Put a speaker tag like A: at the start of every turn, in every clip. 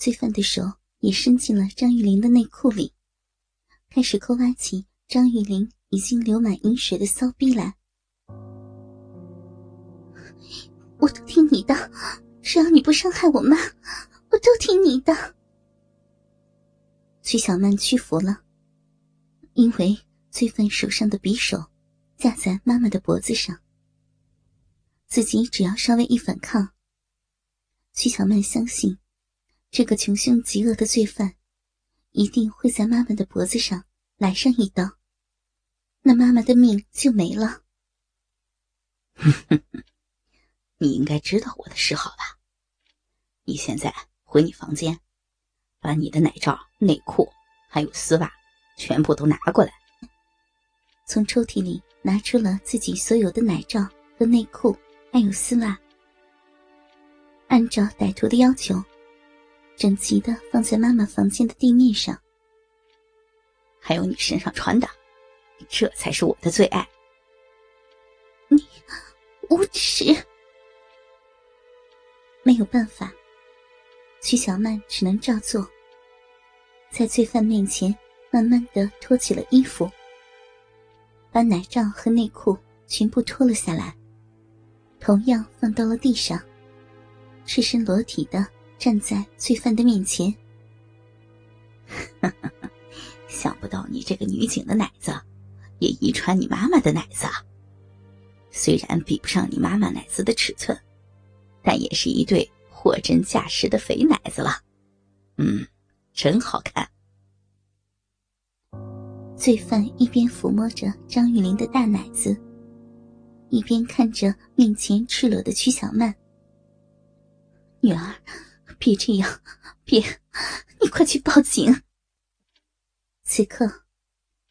A: 罪犯的手也伸进了张玉玲的内裤里，开始抠挖起张玉玲已经流满饮水的骚逼来。我都听你的，只要你不伤害我妈，我都听你的。曲小曼屈服了，因为罪犯手上的匕首架在妈妈的脖子上，自己只要稍微一反抗，曲小曼相信，这个穷凶极恶的罪犯一定会在妈妈的脖子上来上一刀，那妈妈的命就没了。
B: 你应该知道我的嗜好吧？你现在回你房间，把你的奶罩、内裤还有丝袜全部都拿过来。
A: 从抽屉里拿出了自己所有的奶罩和内裤，还有丝袜，按照歹徒的要求，整齐的放在妈妈房间的地面上。
B: 还有你身上穿的，这才是我的最爱。
A: 你无耻！没有办法，曲小曼只能照做。在罪犯面前，慢慢的脱起了衣服，把奶罩和内裤全部脱了下来，同样放到了地上，赤身裸体的站在罪犯的面前。
B: 想不到你这个女警的奶子，也遗传你妈妈的奶子。虽然比不上你妈妈奶子的尺寸。但也是一对货真价实的肥奶子了，嗯，真好看。
A: 罪犯一边抚摸着张玉玲的大奶子，一边看着面前赤裸的曲小曼。女儿，别这样，别，你快去报警！此刻，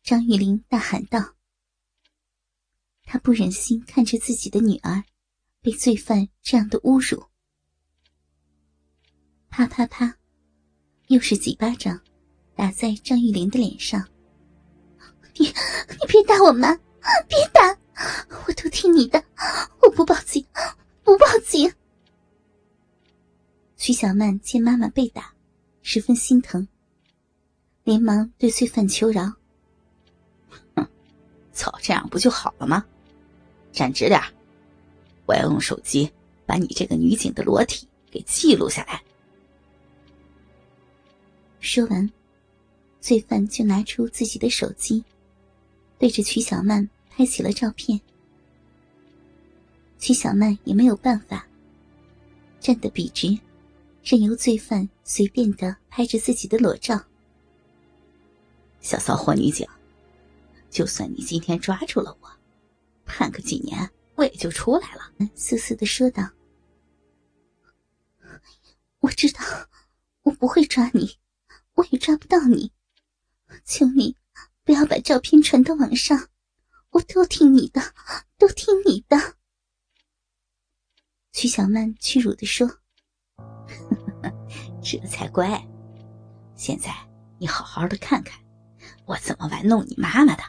A: 张玉玲大喊道：“她不忍心看着自己的女儿。”被罪犯这样的侮辱，啪啪啪，又是几巴掌打在张玉玲的脸上。你你别打我妈，别打！我都听你的，我不报警，不报警。徐小曼见妈妈被打，十分心疼，连忙对罪犯求饶：“
B: 哼，早这样不就好了吗？站直点我要用手机把你这个女警的裸体给记录下来。
A: 说完，罪犯就拿出自己的手机，对着曲小曼拍起了照片。曲小曼也没有办法，站得笔直，任由罪犯随便的拍着自己的裸照。
B: 小骚货女警，就算你今天抓住了我，判个几年。我也就出来了，
A: 嘶嘶的说道：“我知道，我不会抓你，我也抓不到你。求你不要把照片传到网上，我都听你的，都听你的。”曲小曼屈辱的说：“
B: 这才乖。现在你好好的看看，我怎么玩弄你妈妈的？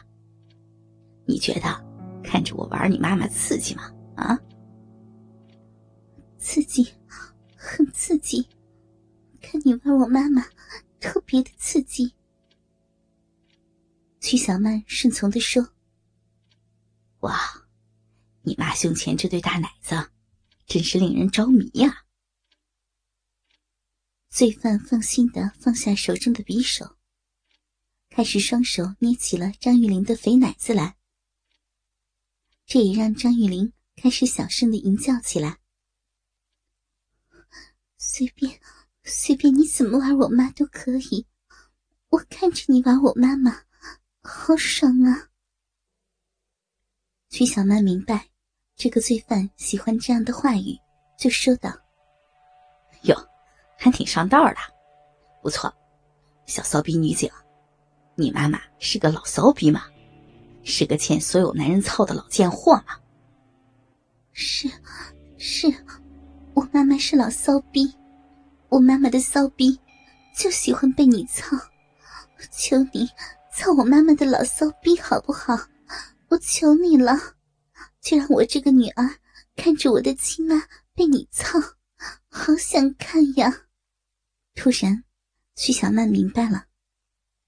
B: 你觉得？”看着我玩你妈妈刺激吗？啊，
A: 刺激，很刺激。看你玩我妈妈，特别的刺激。曲小曼顺从的说：“
B: 哇，你妈胸前这对大奶子，真是令人着迷呀。”
A: 罪犯放心的放下手中的匕首，开始双手捏起了张玉玲的肥奶子来。这也让张玉玲开始小声的吟叫起来：“随便，随便你怎么玩我妈都可以，我看着你玩我妈妈，好爽啊！”曲小曼明白这个罪犯喜欢这样的话语，就说道：“
B: 哟，还挺上道的，不错，小骚逼女警，你妈妈是个老骚逼吗？”是个欠所有男人操的老贱货吗？
A: 是，是，我妈妈是老骚逼，我妈妈的骚逼就喜欢被你操，求你操我妈妈的老骚逼好不好？我求你了，就让我这个女儿看着我的亲妈被你操，好想看呀！突然，徐小曼明白了，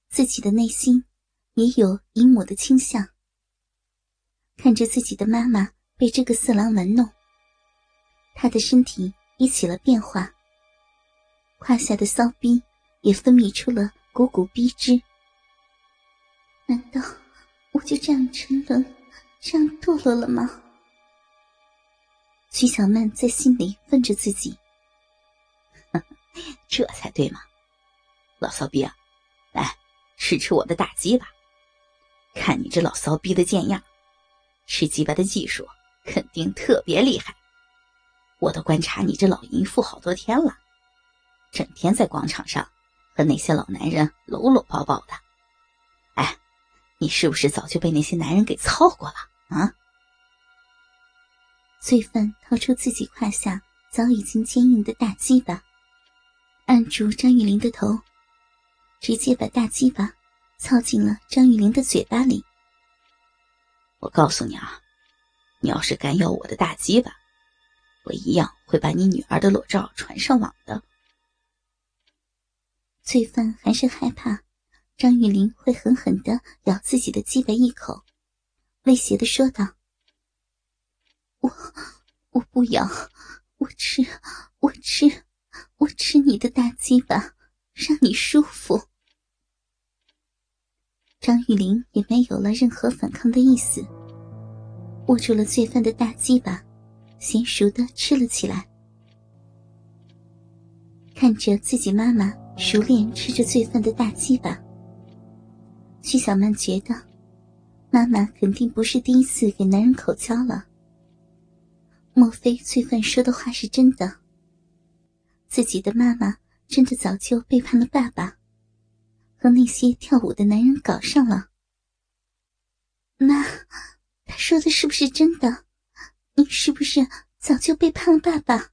A: 自己的内心也有姨母的倾向。看着自己的妈妈被这个色狼玩弄，她的身体也起了变化，胯下的骚逼也分泌出了股股逼汁。难道我就这样沉沦，这样堕落了吗？徐小曼在心里问着自己。
B: 这才对嘛，老骚逼啊，来吃吃我的大鸡巴，看你这老骚逼的贱样，吃鸡巴的技术肯定特别厉害。我都观察你这老淫妇好多天了，整天在广场上和那些老男人搂搂抱抱的。哎，你是不是早就被那些男人给操过了啊？
A: 罪犯掏出自己胯下早已经坚硬的大鸡巴。按住张玉玲的头，直接把大鸡巴操进了张玉玲的嘴巴里。
B: 我告诉你啊，你要是敢要我的大鸡巴，我一样会把你女儿的裸照传上网的。
A: 罪犯还是害怕张玉玲会狠狠的咬自己的鸡巴一口，威胁的说道：“我我不咬，我吃，我吃。”我吃你的大鸡巴，让你舒服。张玉玲也没有了任何反抗的意思，握住了罪犯的大鸡巴，娴熟的吃了起来。看着自己妈妈熟练吃着罪犯的大鸡巴，徐小曼觉得，妈妈肯定不是第一次给男人口交了。莫非罪犯说的话是真的？自己的妈妈真的早就背叛了爸爸，和那些跳舞的男人搞上了。妈，他说的是不是真的？你是不是早就背叛了爸爸，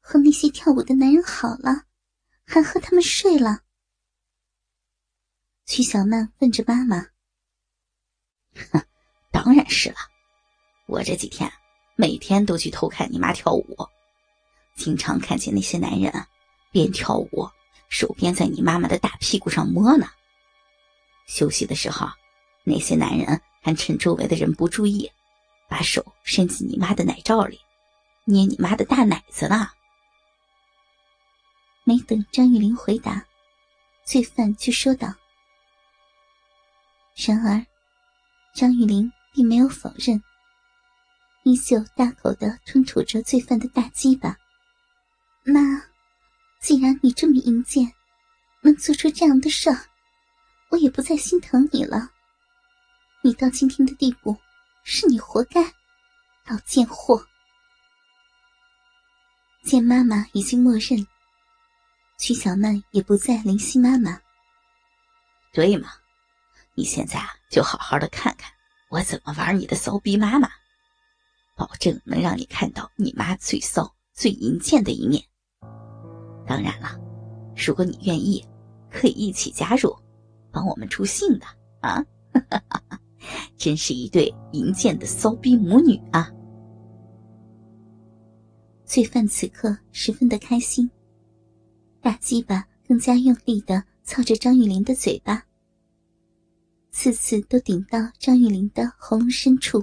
A: 和那些跳舞的男人好了，还和他们睡了？曲小曼问着妈妈：“
B: 哼，当然是了，我这几天每天都去偷看你妈跳舞。”经常看见那些男人边跳舞，手边在你妈妈的大屁股上摸呢。休息的时候，那些男人还趁周围的人不注意，把手伸进你妈的奶罩里，捏你妈的大奶子呢。
A: 没等张玉玲回答，罪犯就说道：“然而，张玉玲并没有否认，依旧大口的吞吐着罪犯的大鸡巴。”妈，既然你这么阴贱，能做出这样的事儿，我也不再心疼你了。你到今天的地步，是你活该，老贱货。见妈妈已经默认，曲小曼也不再怜惜妈妈。
B: 对嘛，你现在啊，就好好的看看我怎么玩你的骚逼妈妈，保证能让你看到你妈最骚、最淫贱的一面。当然了，如果你愿意，可以一起加入，帮我们助兴的啊！真是一对淫贱的骚逼母女啊！
A: 罪犯此刻十分的开心，大鸡巴更加用力的操着张玉玲的嘴巴，次次都顶到张玉玲的喉咙深处。